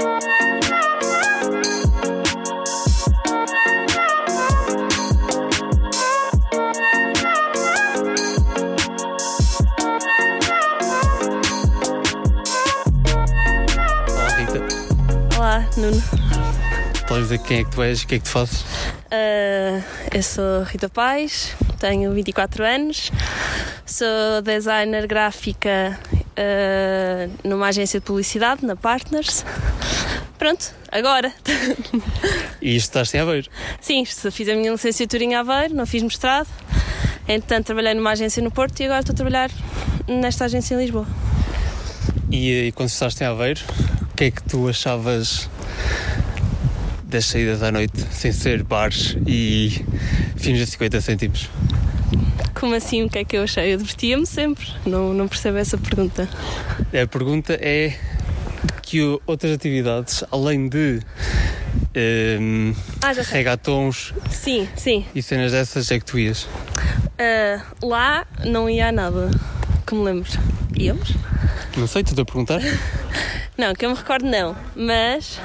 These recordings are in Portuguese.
Olá Rita, Olá, Nuno. podes dizer quem é que tu és e o que é que tu fazes? Ah, eu sou Rita Paz, tenho 24 anos, sou designer gráfica ah, numa agência de publicidade, na Partners. Pronto, agora. E estás em Aveiro. Sim, fiz a minha licenciatura em Aveiro, não fiz mestrado. Entretanto, trabalhei numa agência no Porto e agora estou a trabalhar nesta agência em Lisboa. E, e quando estás em Aveiro, o que é que tu achavas das saídas à noite, sem ser bares e fins a 50 cêntimos? Como assim? O que é que eu achei? Eu divertia-me sempre. Não, não percebo essa pergunta. A pergunta é que outras atividades, além de ehm, Ah, regatons Sim, sim. e cenas dessas, é que tu ias? Ah, lá não ia a nada, que me lembro. Íamos? Não sei, estou a perguntar. Não, que eu me recordo não, mas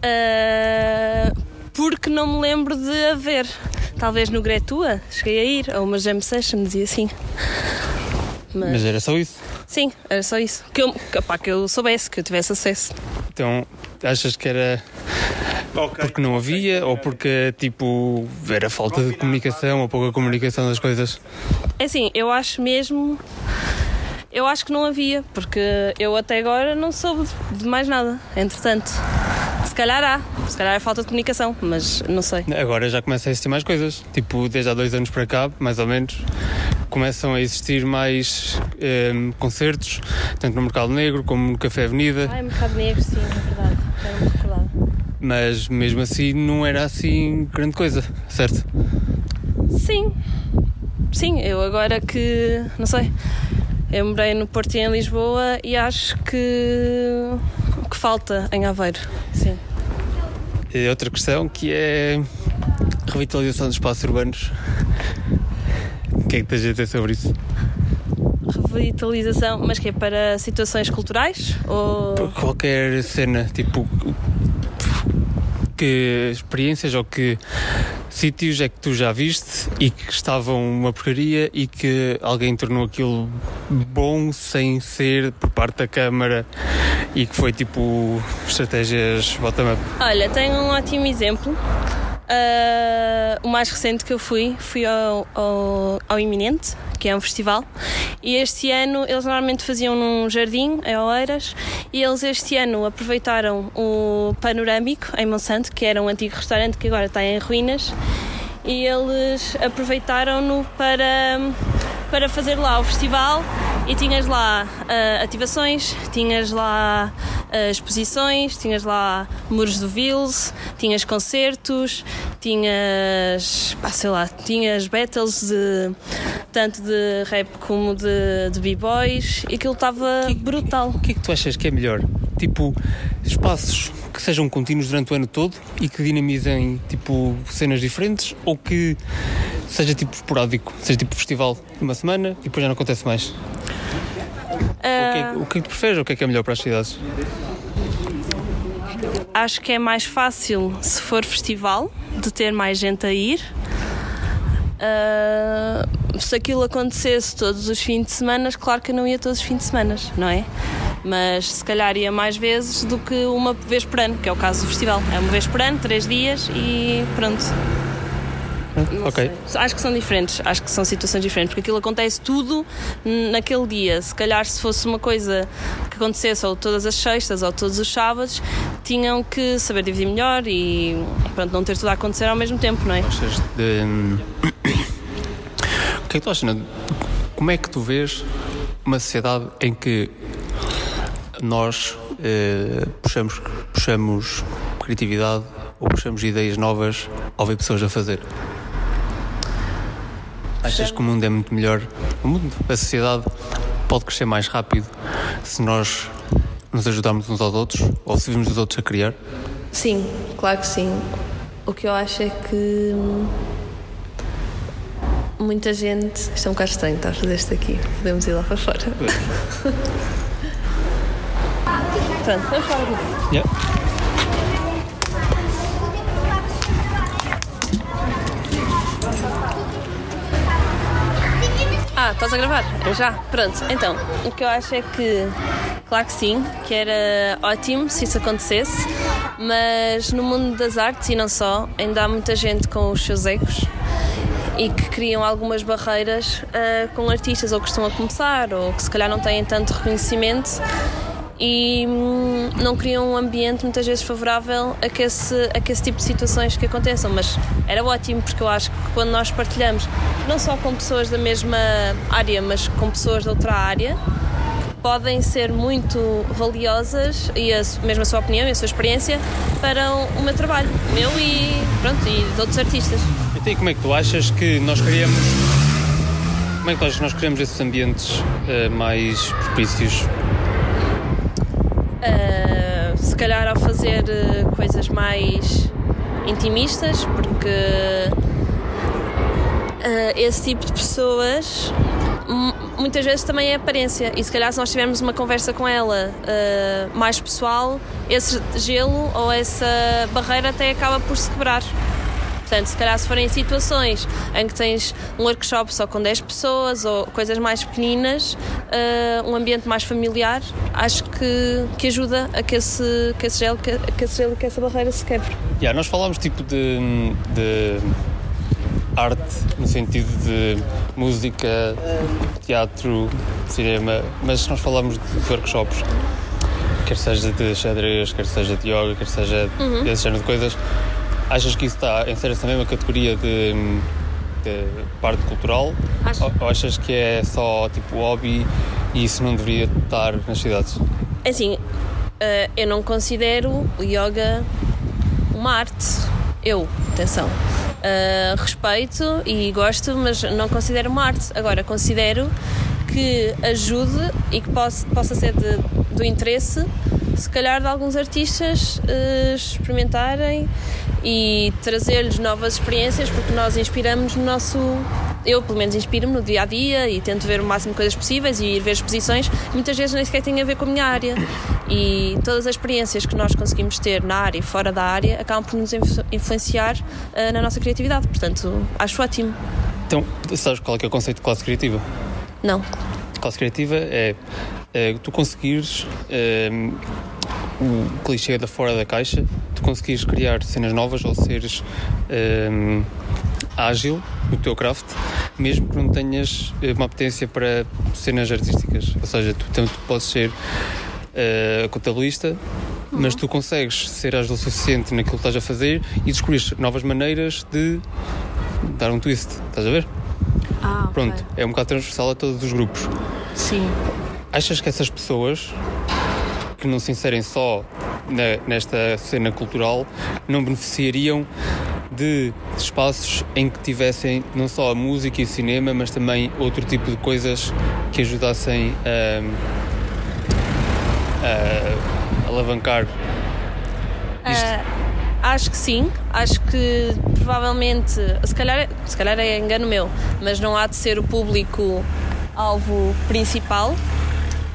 ah, porque não me lembro de haver. Talvez no Gretua, cheguei a ir, a uma jam sessions e assim. Mas, Mas era só isso. sim, era só isso. Que eu, que, pá, que eu soubesse, que eu tivesse acesso. Então, achas que era porque não havia ou porque, tipo, era falta de comunicação ou pouca comunicação das coisas? É assim, eu acho mesmo. Eu acho que não havia, porque eu até agora não soube de mais nada. Entretanto, calhar há, se calhar é falta de comunicação, mas não sei. Agora já começa a existir mais coisas. Tipo, desde há dois anos para cá, mais ou menos, começam a existir mais ehm, concertos, tanto no Mercado Negro como no Café Avenida, Ai, Mercado Negro, sim, é verdade. Recordar. mas mesmo assim não era assim grande coisa, certo? Sim, sim, eu agora que. não sei. Eu morei no Porto e em Lisboa e acho que. que falta em Aveiro. Sim. E outra questão que é revitalização dos espaços urbanos. O que é que tens a dizer sobre isso? Revitalização, mas que é para situações culturais? Ou. Qualquer cena, tipo. Que experiências ou que sítios é que tu já viste e que estavam uma porcaria e que alguém tornou aquilo bom sem ser por parte da Câmara e que foi tipo estratégias bottom-up? Olha, tenho um ótimo exemplo. Ah, o mais recente que eu fui, fui ao, ao, ao Iminente, que é um festival, e este ano eles normalmente faziam num jardim, em Oeiras, e eles este ano aproveitaram o Panorâmico, em Monsanto, que era um antigo restaurante que agora está em ruínas, e eles aproveitaram-no para, para fazer lá o festival e tinhas lá ah, ativações, tinhas lá ah, exposições, tinhas lá muros do Vils, tinhas concertos, tinhas, pá, sei lá, tinhas battles de, tanto de rap como de, de b-boys e aquilo estava brutal. O que é que tu achas que é melhor? Tipo, espaços que sejam contínuos durante o ano todo e que dinamizem tipo cenas diferentes ou que seja tipo esporádico, seja tipo festival de uma semana e depois já não acontece mais? O, que é, o que é que tu preferes ou o que é que é melhor para as cidades? Acho que é mais fácil se for festival, de ter mais gente a ir. Ah, se aquilo acontecesse todos os fins de semana, claro que eu não ia todos os fins de semana, não é? Mas se calhar ia mais vezes do que uma vez por ano, que é o caso do festival. É uma vez por ano, três dias e pronto. Não ok. sei. Acho que são diferentes, acho que são situações diferentes, porque aquilo acontece tudo naquele dia. Se calhar, se fosse uma coisa que acontecesse ou todas as sextas ou todos os sábados, tinham que saber dividir melhor e pronto, não ter tudo a acontecer ao mesmo tempo, não é? Achas de... O que é que tu achas? Ana? Como é que tu vês uma sociedade em que nós eh, puxamos, puxamos criatividade ou puxamos ideias novas ao ver pessoas a fazer? Achas que o mundo é muito melhor? O mundo, a sociedade pode crescer mais rápido se nós nos ajudarmos uns aos outros ou se virmos os outros a criar? Sim, claro que sim. O que eu acho é que hum, muita gente. Isto é um bocado estranho, estás a fazer isto aqui. Podemos ir lá para fora. Pronto, vamos falar aqui. Yeah. Estás a gravar? Já? Pronto. Então, o que eu acho é que, claro que sim, que era ótimo se isso acontecesse, mas no mundo das artes e não só, ainda há muita gente com os seus egos e que criam algumas barreiras uh, com artistas ou que estão a começar ou que se calhar não têm tanto reconhecimento e hum, não criam um ambiente muitas vezes favorável a que, esse, a que esse tipo de situações que aconteçam. Mas era ótimo porque eu acho que quando nós partilhamos, não só com pessoas da mesma área, mas com pessoas de outra área, podem ser muito valiosas e a, mesmo a sua opinião e a sua experiência para o meu trabalho, meu e pronto, e de outros artistas. Então, e como é que tu achas que nós criamos como é que nós, nós criamos esses ambientes uh, mais propícios Uh, se calhar ao fazer uh, coisas mais intimistas, porque uh, esse tipo de pessoas muitas vezes também é aparência e se calhar se nós tivermos uma conversa com ela mais pessoal, esse gelo ou essa barreira até acaba por se quebrar. Portanto, se calhar se forem situações em que tens um workshop só com 10 pessoas ou coisas mais pequeninas, uh, um ambiente mais familiar, acho que, que ajuda a que esse, que esse gelo, que, que esse gelo, que essa barreira se quebre. Yeah, nós falámos tipo de, de arte no sentido de música, teatro, cinema, mas nós falamos de workshops, quer seja de xadrez, quer seja de yoga, quer seja uhum. desse género de coisas, Achas que isso está a ser essa mesma categoria de, de parte cultural? Acho. Ou, ou achas que é só tipo hobby e isso não deveria estar nas cidades? É assim, uh, eu não considero o yoga uma arte. Eu, atenção. Uh, respeito e gosto, mas não considero uma arte. Agora, considero que ajude e que possa, possa ser de, do interesse, se calhar, de alguns artistas uh, experimentarem e trazer-lhes novas experiências, porque nós inspiramos no nosso. Eu, pelo menos, inspiro-me no dia a dia e tento ver o máximo de coisas possíveis e ir ver exposições. Muitas vezes nem sequer têm a ver com a minha área. E todas as experiências que nós conseguimos ter na área e fora da área acabam por nos influenciar uh, na nossa criatividade. Portanto, acho ótimo. Então, sabes qual é, é o conceito de classe criativa? Não. Classe criativa é, é tu conseguires. É, o clichê da fora da caixa, tu conseguires criar cenas novas ou seres um, ágil no teu craft, mesmo que não tenhas eh, uma apetência para cenas artísticas. Ou seja, tu, tanto podes ser uh, contabilista, mas tu consegues ser ágil o suficiente naquilo que estás a fazer e descobrir novas maneiras de dar um twist. Estás a ver? Ah, Pronto, okay. é um bocado transversal a todos os grupos. Sim. Achas que essas pessoas que não se inserem só na, nesta cena cultural não beneficiariam de espaços em que tivessem não só a música e o cinema, mas também outro tipo de coisas que ajudassem a, a alavancar isto? Uh, acho que sim, acho que provavelmente, se calhar, se calhar é engano meu, mas não há de ser o público alvo principal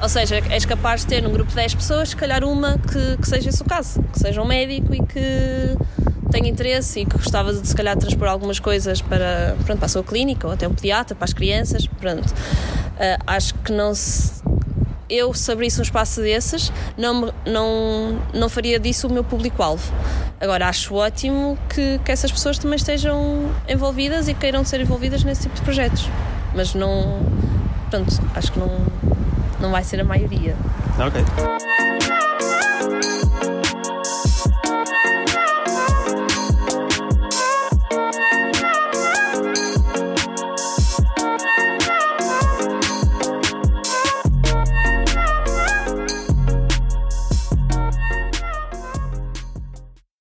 ou seja, és capaz de ter num grupo de 10 pessoas, se calhar uma que, que seja esse o caso, que seja um médico e que tenha interesse e que gostava de se calhar transpor algumas coisas para, pronto, para a sua clínica ou até um pediatra, para as crianças, pronto. Uh, acho que não se, eu, se abrisse um espaço desses, não, não, não faria disso o meu público-alvo. Agora, acho ótimo que, que essas pessoas também estejam envolvidas e queiram ser envolvidas nesse tipo de projetos. Mas não. Pronto, acho que não não vai ser a maioria. Ok.